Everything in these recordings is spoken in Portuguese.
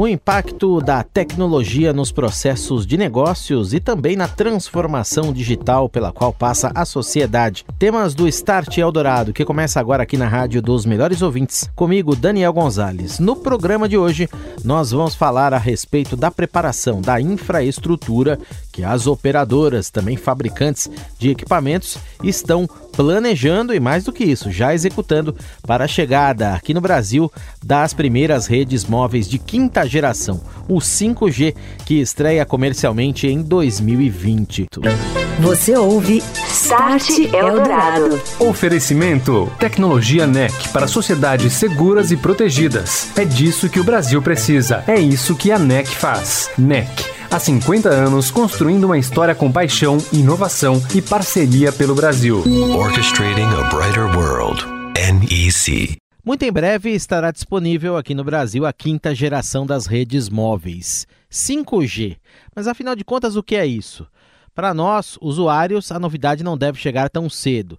O impacto da tecnologia nos processos de negócios e também na transformação digital pela qual passa a sociedade. Temas do Start Eldorado, que começa agora aqui na Rádio dos Melhores Ouvintes. Comigo, Daniel Gonzalez. No programa de hoje, nós vamos falar a respeito da preparação da infraestrutura que as operadoras, também fabricantes de equipamentos, estão planejando e, mais do que isso, já executando para a chegada aqui no Brasil das primeiras redes móveis de quinta geração, o 5G, que estreia comercialmente em 2020. Você ouve Start Eldorado. Oferecimento Tecnologia NEC para sociedades seguras e protegidas. É disso que o Brasil precisa. É isso que a NEC faz. NEC há 50 anos construindo uma história com paixão, inovação e parceria pelo Brasil. Orchestrating a Brighter World. NEC. Muito em breve estará disponível aqui no Brasil a quinta geração das redes móveis, 5G. Mas afinal de contas, o que é isso? Para nós, usuários, a novidade não deve chegar tão cedo.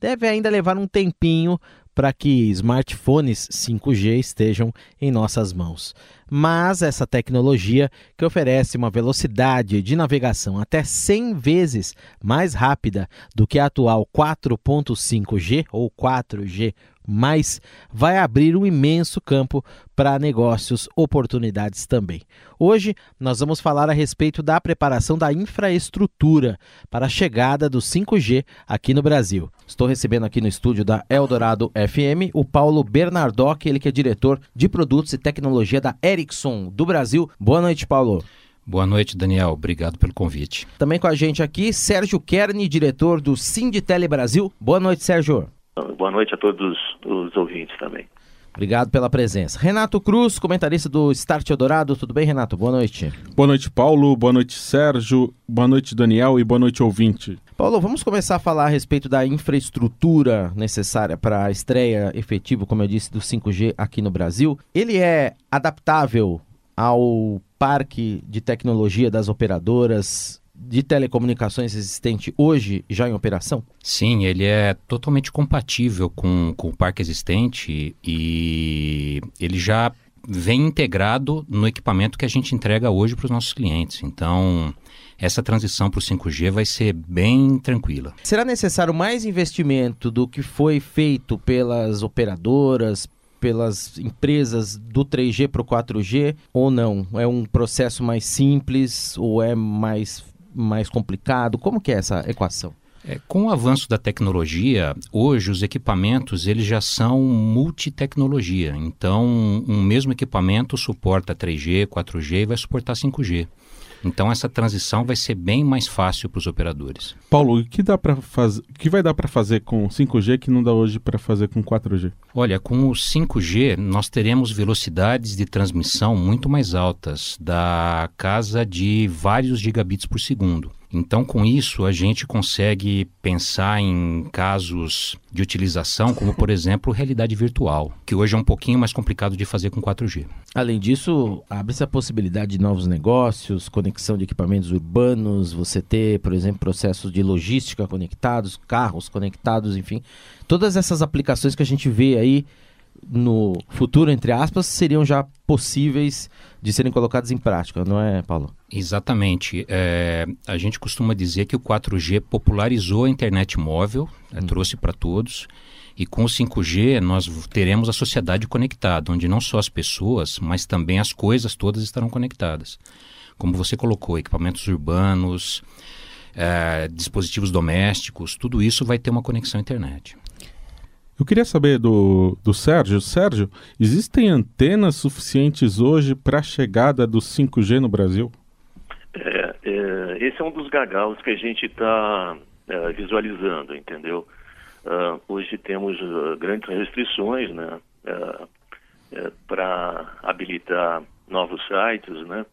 Deve ainda levar um tempinho para que smartphones 5G estejam em nossas mãos. Mas essa tecnologia, que oferece uma velocidade de navegação até 100 vezes mais rápida do que a atual 4.5G ou 4G mas vai abrir um imenso campo para negócios, oportunidades também. Hoje nós vamos falar a respeito da preparação da infraestrutura para a chegada do 5G aqui no Brasil. Estou recebendo aqui no estúdio da Eldorado FM o Paulo Bernardoc, ele que é diretor de produtos e tecnologia da Ericsson do Brasil. Boa noite, Paulo. Boa noite, Daniel. Obrigado pelo convite. Também com a gente aqui, Sérgio Kern, diretor do Sinditele Brasil. Boa noite, Sérgio. Boa noite a todos os ouvintes também. Obrigado pela presença. Renato Cruz, comentarista do Start Eldorado. Tudo bem, Renato? Boa noite. Boa noite, Paulo. Boa noite, Sérgio. Boa noite, Daniel. E boa noite, ouvinte. Paulo, vamos começar a falar a respeito da infraestrutura necessária para a estreia efetiva, como eu disse, do 5G aqui no Brasil. Ele é adaptável ao parque de tecnologia das operadoras de telecomunicações existente hoje já em operação? Sim, ele é totalmente compatível com, com o parque existente e ele já vem integrado no equipamento que a gente entrega hoje para os nossos clientes. Então, essa transição para o 5G vai ser bem tranquila. Será necessário mais investimento do que foi feito pelas operadoras, pelas empresas do 3G para o 4G ou não? É um processo mais simples ou é mais mais complicado? Como que é essa equação? É, com o avanço da tecnologia, hoje os equipamentos eles já são multitecnologia. Então, um mesmo equipamento suporta 3G, 4G e vai suportar 5G. Então essa transição vai ser bem mais fácil para os operadores. Paulo, o que dá para fazer? que vai dar para fazer com 5G que não dá hoje para fazer com 4G? Olha, com o 5G nós teremos velocidades de transmissão muito mais altas, da casa de vários gigabits por segundo. Então, com isso, a gente consegue pensar em casos de utilização, como, por exemplo, realidade virtual, que hoje é um pouquinho mais complicado de fazer com 4G. Além disso, abre-se a possibilidade de novos negócios, conexão de equipamentos urbanos, você ter, por exemplo, processos de logística conectados, carros conectados, enfim. Todas essas aplicações que a gente vê aí no futuro, entre aspas, seriam já possíveis de serem colocadas em prática, não é, Paulo? Exatamente. É, a gente costuma dizer que o 4G popularizou a internet móvel, é, hum. trouxe para todos. E com o 5G nós teremos a sociedade conectada, onde não só as pessoas, mas também as coisas todas estarão conectadas. Como você colocou, equipamentos urbanos, é, dispositivos domésticos, tudo isso vai ter uma conexão à internet. Eu queria saber do, do Sérgio. Sérgio, existem antenas suficientes hoje para a chegada do 5G no Brasil? É, é, esse é um dos gargalos que a gente está é, visualizando, entendeu? Uh, hoje temos uh, grandes restrições, né? Uh, para habilitar novos sites, né?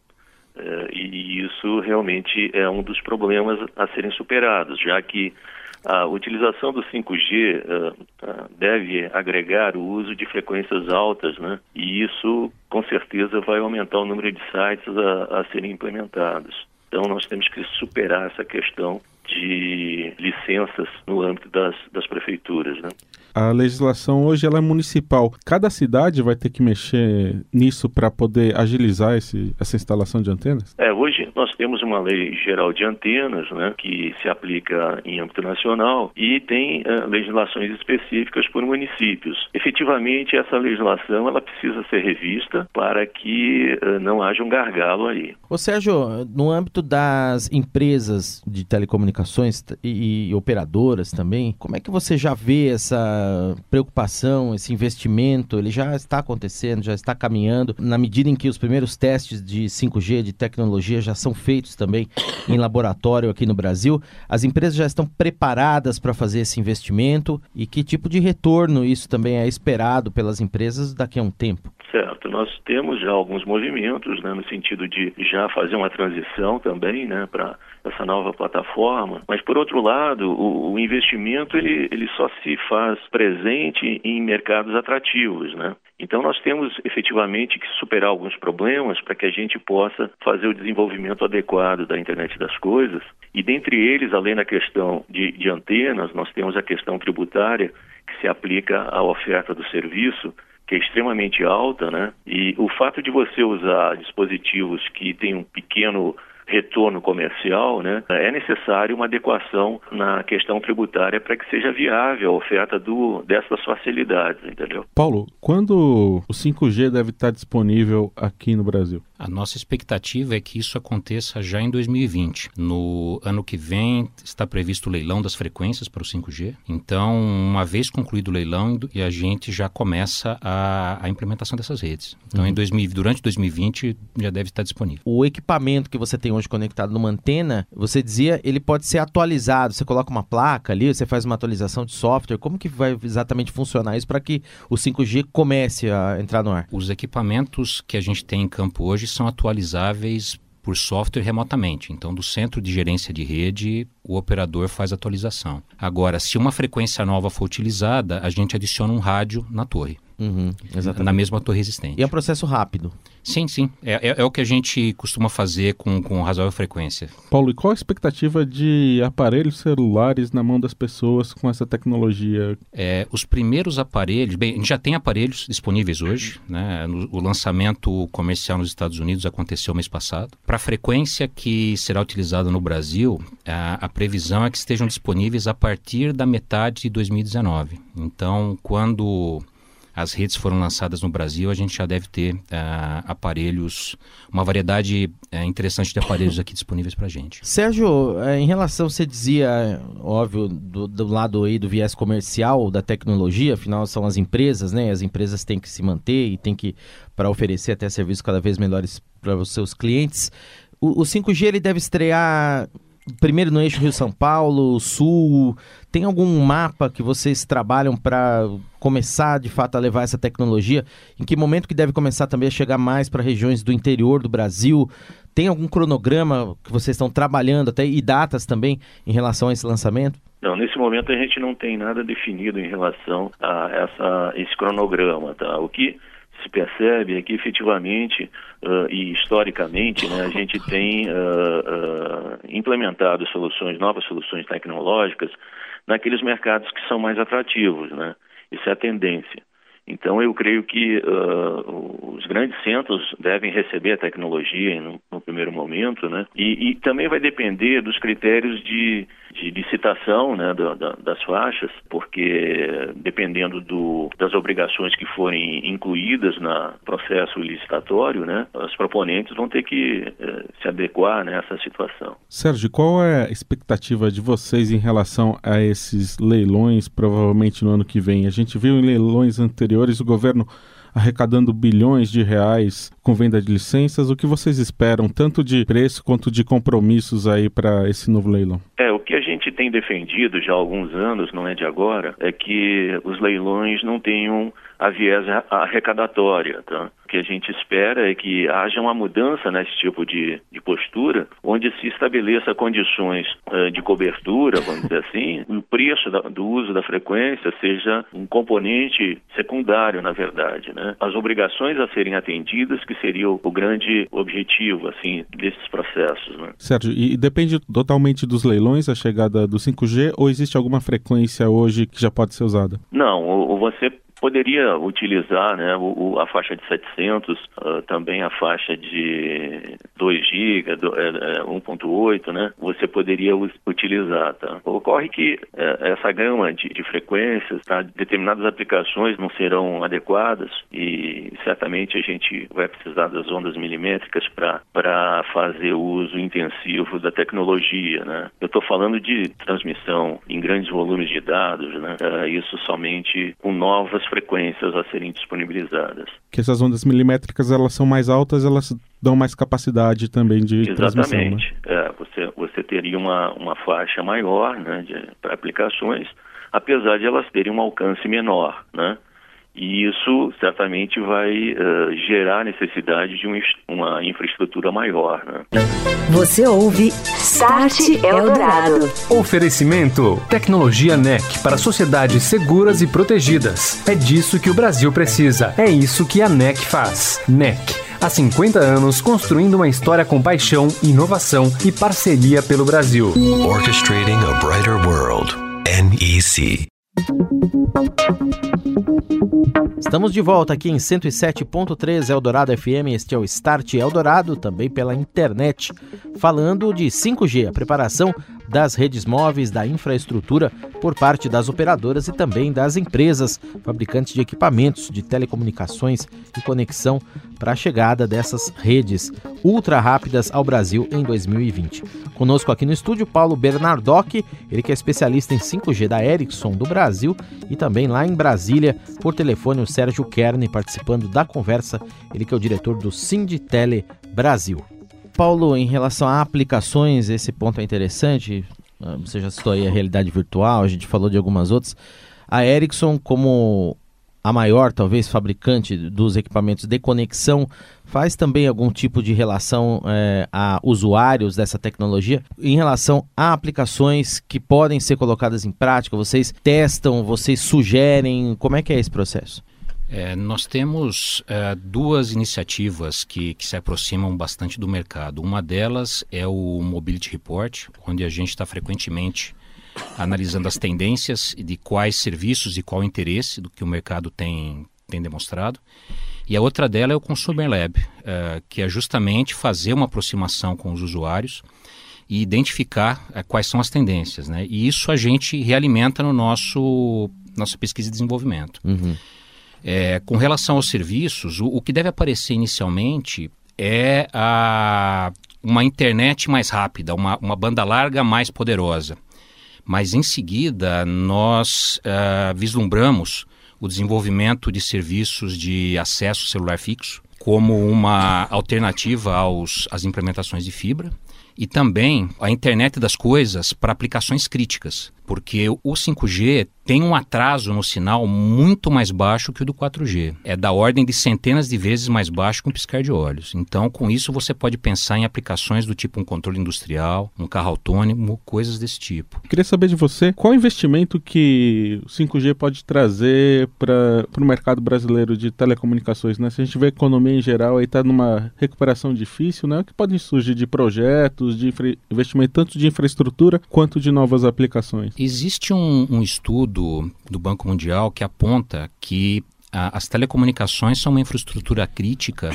E isso realmente é um dos problemas a serem superados, já que a utilização do 5G uh, uh, deve agregar o uso de frequências altas, né? E isso, com certeza, vai aumentar o número de sites a, a serem implementados. Então nós temos que superar essa questão de licenças no âmbito das, das prefeituras. Né? A legislação hoje ela é municipal. Cada cidade vai ter que mexer nisso para poder agilizar esse, essa instalação de antenas? É, hoje nós temos uma lei geral de antenas, né, que se aplica em âmbito nacional e tem uh, legislações específicas por municípios. Efetivamente, essa legislação ela precisa ser revista para que uh, não haja um gargalo aí. Ô Sérgio, no âmbito das empresas de telecomunicações e, e operadoras também, como é que você já vê essa preocupação, esse investimento, ele já está acontecendo, já está caminhando, na medida em que os primeiros testes de 5G, de tecnologia, já são feitos também em laboratório aqui no Brasil. As empresas já estão preparadas para fazer esse investimento e que tipo de retorno isso também é esperado pelas empresas daqui a um tempo? Certo, nós temos já alguns movimentos, né, no sentido de já fazer uma transição também, né, para essa nova plataforma. Mas por outro lado, o, o, investimento ele, ele só se faz presente em mercados atrativos, né? Então nós temos efetivamente que superar alguns problemas para que a gente possa fazer o desenvolvimento adequado da internet das coisas. E dentre eles, além da questão de, de antenas, nós temos a questão tributária que se aplica à oferta do serviço que é extremamente alta, né? E o fato de você usar dispositivos que têm um pequeno retorno comercial, né, é necessário uma adequação na questão tributária para que seja viável a oferta do, dessas facilidades, entendeu? Paulo, quando o 5G deve estar disponível aqui no Brasil? A nossa expectativa é que isso aconteça já em 2020. No ano que vem está previsto o leilão das frequências para o 5G. Então, uma vez concluído o leilão, e a gente já começa a, a implementação dessas redes. Então, uhum. em 2000, durante 2020 já deve estar disponível. O equipamento que você tem hoje conectado numa antena, você dizia, ele pode ser atualizado. Você coloca uma placa ali, você faz uma atualização de software. Como que vai exatamente funcionar isso para que o 5G comece a entrar no ar? Os equipamentos que a gente tem em campo hoje são atualizáveis por software remotamente. Então, do centro de gerência de rede, o operador faz atualização. Agora, se uma frequência nova for utilizada, a gente adiciona um rádio na torre. Uhum, na mesma torre existente. E é um processo rápido. Sim, sim. É, é, é, o que a gente costuma fazer com, com razoável frequência. Paulo, e qual a expectativa de aparelhos celulares na mão das pessoas com essa tecnologia? É, os primeiros aparelhos, bem, a gente já tem aparelhos disponíveis hoje, né? o lançamento comercial nos Estados Unidos aconteceu mês passado. Para a frequência que será utilizada no Brasil, a, a previsão é que estejam disponíveis a partir da metade de 2019. Então, quando as redes foram lançadas no Brasil, a gente já deve ter uh, aparelhos, uma variedade uh, interessante de aparelhos aqui disponíveis para a gente. Sérgio, uh, em relação, você dizia, óbvio, do, do, lado aí do viés comercial da tecnologia, afinal são as empresas, né? As empresas têm que se manter e têm que, para oferecer até serviços cada vez melhores para os seus clientes. O, o 5G ele deve estrear primeiro no eixo Rio-São Paulo, Sul, tem algum mapa que vocês trabalham para começar de fato a levar essa tecnologia? Em que momento que deve começar também a chegar mais para regiões do interior do Brasil? Tem algum cronograma que vocês estão trabalhando até e datas também em relação a esse lançamento? Não, nesse momento a gente não tem nada definido em relação a essa, esse cronograma, tá? O que se percebe é que efetivamente uh, e historicamente né, a gente tem uh, uh, implementado soluções, novas soluções tecnológicas naqueles mercados que são mais atrativos, né? Isso é a tendência. Então, eu creio que os grandes centros devem receber a tecnologia no, no primeiro momento, né? E, e, também vai depender dos critérios de, de licitação né, da, da, das faixas, porque dependendo do, das obrigações que forem incluídas no processo licitatório, né, os proponentes vão ter que uh, se adequar nessa situação. Sérgio, qual é a expectativa de vocês em relação a esses leilões, provavelmente no ano que vem? A gente viu em leilões anteriores o governo arrecadando bilhões de reais com venda de licenças. O que vocês esperam, tanto de preço quanto de compromissos aí para esse novo leilão? É, o que a gente tem defendido já há alguns anos, não é de agora, é que os leilões não tenham a viés arrecadatória. Tá? O que a gente espera é que haja uma mudança nesse tipo de, de postura, onde se estabeleça condições uh, de cobertura, vamos dizer assim, o preço da, do uso da frequência seja um componente secundário, na verdade. Né? As obrigações a serem atendidas, que seria o, o grande objetivo assim desses processos. Né? Sérgio, e depende totalmente dos leilões a chegada do 5G ou existe alguma frequência hoje que já pode ser usada? Não, ou você poderia utilizar né, o, a faixa de 700, uh, também a faixa de 2 GB, 1.8, né? Você poderia utilizar, tá? Ocorre que uh, essa gama de, de frequências, tá? determinadas aplicações não serão adequadas e certamente a gente vai precisar das ondas milimétricas para fazer uso intensivo da tecnologia, né? Eu estou falando de transmissão em grandes volumes de dados, né? Uh, isso somente com novas frequências a serem disponibilizadas. Que essas ondas milimétricas elas são mais altas, elas dão mais capacidade também de Exatamente. transmissão. Exatamente. Né? É, você, você teria uma, uma faixa maior né, para aplicações, apesar de elas terem um alcance menor, né? E isso certamente vai uh, gerar necessidade de um, uma infraestrutura maior. Né? Você ouve Start Eldorado. Oferecimento: Tecnologia NEC para sociedades seguras e protegidas. É disso que o Brasil precisa. É isso que a NEC faz. NEC. Há 50 anos construindo uma história com paixão, inovação e parceria pelo Brasil. Orchestrating a brighter world. NEC. Estamos de volta aqui em 107.3 Eldorado FM. Este é o Start Eldorado, também pela internet, falando de 5G, a preparação das redes móveis, da infraestrutura por parte das operadoras e também das empresas fabricantes de equipamentos de telecomunicações e conexão para a chegada dessas redes ultra rápidas ao Brasil em 2020. Conosco aqui no estúdio Paulo Bernardoc, ele que é especialista em 5G da Ericsson do Brasil e também lá em Brasília, por telefone o Sérgio Kern participando da conversa, ele que é o diretor do Sinditele Brasil. Paulo, em relação a aplicações, esse ponto é interessante. Ah, você já citou aí a realidade virtual, a gente falou de algumas outras. A Ericsson, como a maior, talvez, fabricante dos equipamentos de conexão, faz também algum tipo de relação é, a usuários dessa tecnologia em relação a aplicações que podem ser colocadas em prática? Vocês testam, vocês sugerem? Como é que é esse processo? É, nós temos é, duas iniciativas que, que, se aproximam bastante do mercado. Uma delas é o Mobility Report, onde a gente está frequentemente analisando as tendências de quais serviços e qual interesse do que o mercado tem, tem demonstrado. E a outra dela é o Consumer Lab, é, que é justamente fazer uma aproximação com os usuários e identificar é, quais são as tendências. Né? E isso a gente realimenta no nosso nossa pesquisa e desenvolvimento. Uhum. É, com relação aos serviços, o, o, que deve aparecer inicialmente é a, uma internet mais rápida, uma, uma banda larga mais poderosa. Mas em seguida, nós uh, vislumbramos o desenvolvimento de serviços de acesso celular fixo como uma alternativa aos, às implementações de fibra e também a internet das coisas para aplicações críticas, porque o 5G tem um atraso no sinal muito mais baixo que o do 4G. É da ordem de centenas de vezes mais baixo que um piscar de olhos. Então, com isso, você pode pensar em aplicações do tipo um controle industrial, um carro autônomo, coisas desse tipo. Queria saber de você qual investimento que o 5G pode trazer para o mercado brasileiro de telecomunicações. Né? Se a gente vê a economia em geral aí está numa recuperação difícil, né? o que podem surgir de projetos, de investimento tanto de infraestrutura quanto de novas aplicações? Existe um, um estudo do Banco Mundial que aponta que a, as telecomunicações são uma infraestrutura crítica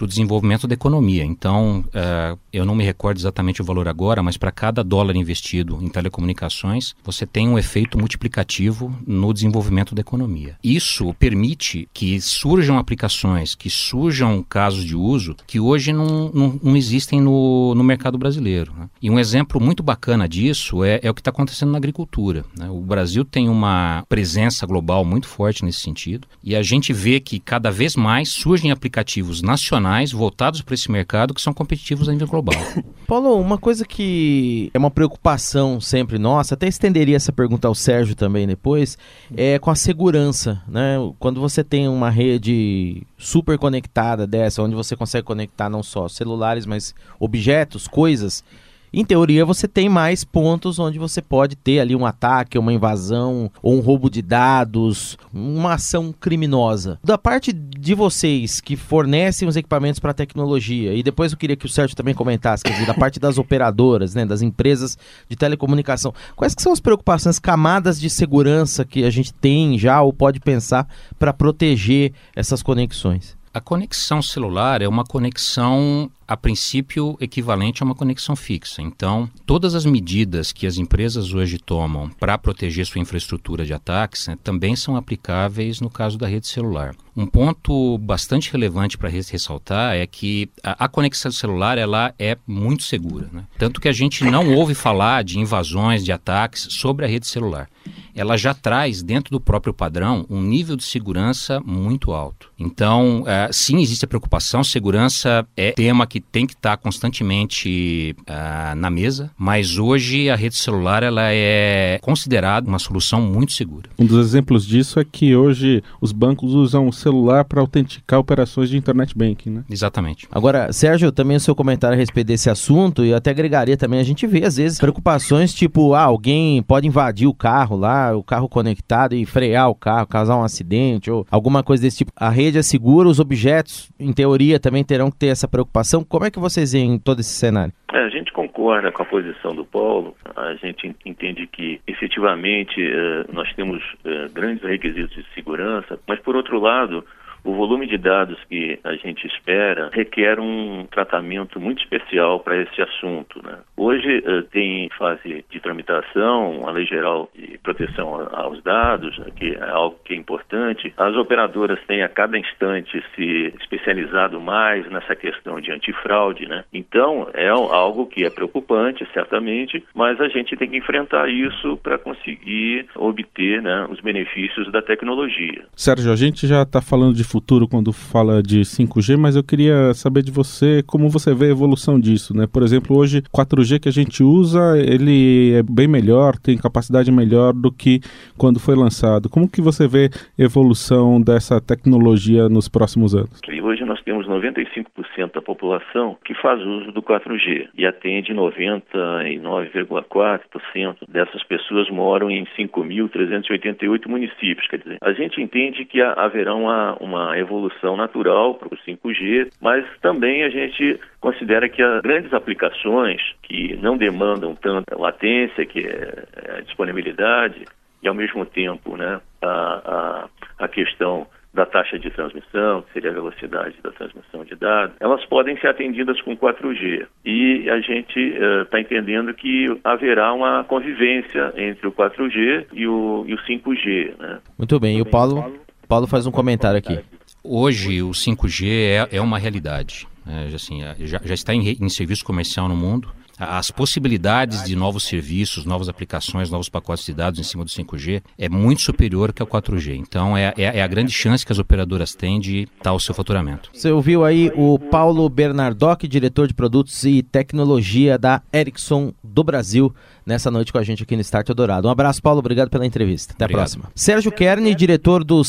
para o desenvolvimento da economia. Então, uh, eu não me recordo exatamente o valor agora, mas para cada dólar investido em telecomunicações, você tem um efeito multiplicativo no desenvolvimento da economia. Isso permite que surjam aplicações, que surjam casos de uso que hoje não, não, não existem no, no mercado brasileiro. Né? E um exemplo muito bacana disso é, é o que está acontecendo na agricultura. Né? O Brasil tem uma presença global muito forte nesse sentido e a gente vê que cada vez mais surgem aplicativos nacionais voltados para esse mercado que são competitivos a nível global. Paulo, uma coisa que é uma preocupação sempre nossa, até estenderia essa pergunta ao Sérgio também depois, é com a segurança, né? Quando você tem uma rede super conectada dessa, onde você consegue conectar não só celulares, mas objetos, coisas, em teoria, você tem mais pontos onde você pode ter ali um ataque, uma invasão, ou um roubo de dados, uma ação criminosa. Da parte de vocês que fornecem os equipamentos para a tecnologia, e depois eu queria que o Sérgio também comentasse, quer dizer, da parte das operadoras, né, das empresas de telecomunicação, quais que são as preocupações, camadas de segurança que a gente tem já ou pode pensar para proteger essas conexões? A conexão celular é uma conexão a princípio equivalente a uma conexão fixa. Então, todas as medidas que as empresas hoje tomam para proteger sua infraestrutura de ataques né, também são aplicáveis no caso da rede celular. Um ponto bastante relevante para ressaltar é que a, a, conexão celular ela é muito segura. Né? Tanto que a gente não ouve falar de invasões, de ataques sobre a rede celular. Ela já traz dentro do próprio padrão um nível de segurança muito alto. Então, é, sim, existe a preocupação. Segurança é tema que tem que estar constantemente uh, na mesa, mas hoje a rede celular ela é considerada uma solução muito segura. Um dos exemplos disso é que hoje os bancos usam o celular para autenticar operações de internet banking, né? Exatamente. Agora, Sérgio, também o seu comentário a respeito desse assunto, e eu até agregaria também, a gente vê às vezes preocupações tipo, ah, alguém pode invadir o carro lá, o carro conectado e frear o carro, causar um acidente ou alguma coisa desse tipo. A rede é segura, os objetos, em teoria, também terão que ter essa preocupação. Como é que vocês veem todo esse cenário? É, a gente concorda com a posição do Paulo. A gente entende que, efetivamente, eh, nós temos eh, grandes requisitos de segurança, mas, por outro lado, o volume de dados que a gente espera requer um tratamento muito especial para esse assunto. Né? Hoje uh, tem fase de tramitação, a Lei Geral de Proteção aos Dados, né, que é algo que é importante. As operadoras têm a cada instante se especializado mais nessa questão de antifraude. Né? Então, é algo que é preocupante, certamente, mas a gente tem que enfrentar isso para conseguir obter né, os benefícios da tecnologia. Sérgio, a gente já está falando de futuro quando fala de 5G, mas eu queria saber de você como você vê a evolução disso, né? Por exemplo, hoje 4G que a gente usa, ele é bem melhor, tem capacidade melhor do que quando foi lançado. Como que você vê a evolução dessa tecnologia nos próximos anos? Hoje nós temos 95% da população que faz uso do 4G e atende 99,4% dessas pessoas moram em 5.388 municípios. Quer dizer, a gente entende que haverá uma, uma evolução natural para o 5G, mas também a gente considera que as grandes aplicações que não demandam tanta latência, que é, é disponibilidade, e ao mesmo tempo né, a, a, a questão da taxa de transmissão, que seria a velocidade da transmissão de dados, elas podem ser atendidas com 4G. E a gente está uh, entendendo que haverá uma convivência entre o 4G e o, e o 5G. Né? Muito bem, e o Paulo Paulo faz um comentário aqui. Hoje o 5G é, é uma realidade. É, assim, já, já, está em, em serviço comercial no mundo. As possibilidades de novos serviços, novas aplicações, novos pacotes de dados em cima do 5G é muito superior que ao 4G. Então é, é, é a grande chance que as operadoras têm de dar o seu faturamento. Você ouviu aí o Paulo Bernardoc, diretor de produtos e tecnologia da Ericsson do Brasil nessa noite com a gente aqui no Start Dourado. Um abraço, Paulo. Obrigado pela entrevista. Até obrigado. a próxima. Sérgio Kern, diretor do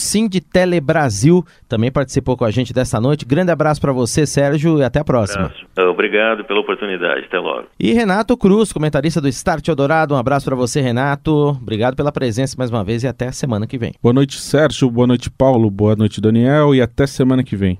Tele Brasil, também participou com a gente dessa noite. Grande abraço para você, Sérgio, e até a próxima. Um Obrigado pela oportunidade. Até logo. E Renato Cruz, comentarista do Start Dourado. Um abraço para você, Renato. Obrigado pela presença mais uma vez e até a semana que vem. Boa noite, Sérgio. Boa noite, Paulo. Boa noite, Daniel. E até semana que vem.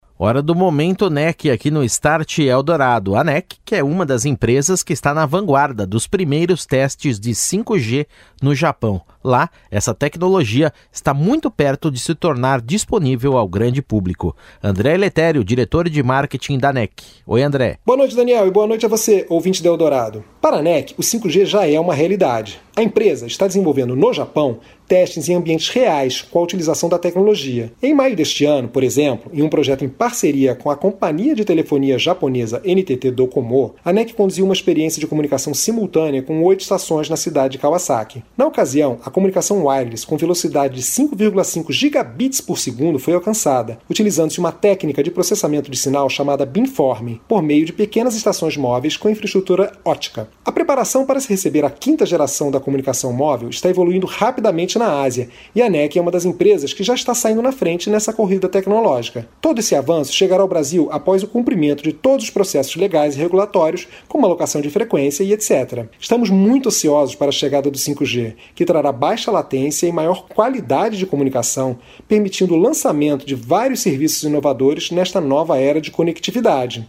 Hora do momento NEC aqui no Start Eldorado. A NEC, que é uma das empresas que está na vanguarda dos primeiros testes de 5G no Japão. Lá, essa tecnologia está muito perto de se tornar disponível ao grande público. André Letério, diretor de marketing da NEC. Oi, André. Boa noite, Daniel, e boa noite a você, ouvinte do Eldorado. Para a NEC, o 5G já é uma realidade. A empresa está desenvolvendo no Japão testes em ambientes reais com a utilização da tecnologia. Em maio deste ano, por exemplo, em um projeto em parceria com a companhia de telefonia japonesa NTT Docomo, a NEC conduziu uma experiência de comunicação simultânea com oito estações na cidade de Kawasaki. Na ocasião, a comunicação wireless com velocidade de 5,5 gigabits por segundo foi alcançada, utilizando-se uma técnica de processamento de sinal chamada beamforming, por meio de pequenas estações móveis com infraestrutura ótica. A preparação para se receber a quinta geração da comunicação móvel está evoluindo rapidamente na Ásia, e a NEC é uma das empresas que já está saindo na frente nessa corrida tecnológica. Todo esse avanço chegará ao Brasil após o cumprimento de todos os processos legais e regulatórios, como alocação de frequência e etc. Estamos muito ansiosos para a chegada do 5G, que trará baixa latência e maior qualidade de comunicação, permitindo o lançamento de vários serviços inovadores nesta nova era de conectividade.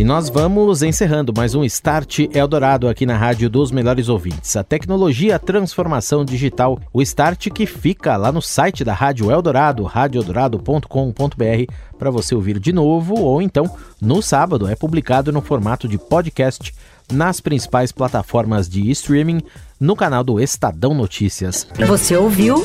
E nós vamos encerrando mais um Start Eldorado aqui na Rádio dos Melhores Ouvintes. A tecnologia, a transformação digital, o Start que fica lá no site da Rádio Eldorado, radioeldorado.com.br, para você ouvir de novo ou então no sábado é publicado no formato de podcast nas principais plataformas de streaming no canal do Estadão Notícias. Você ouviu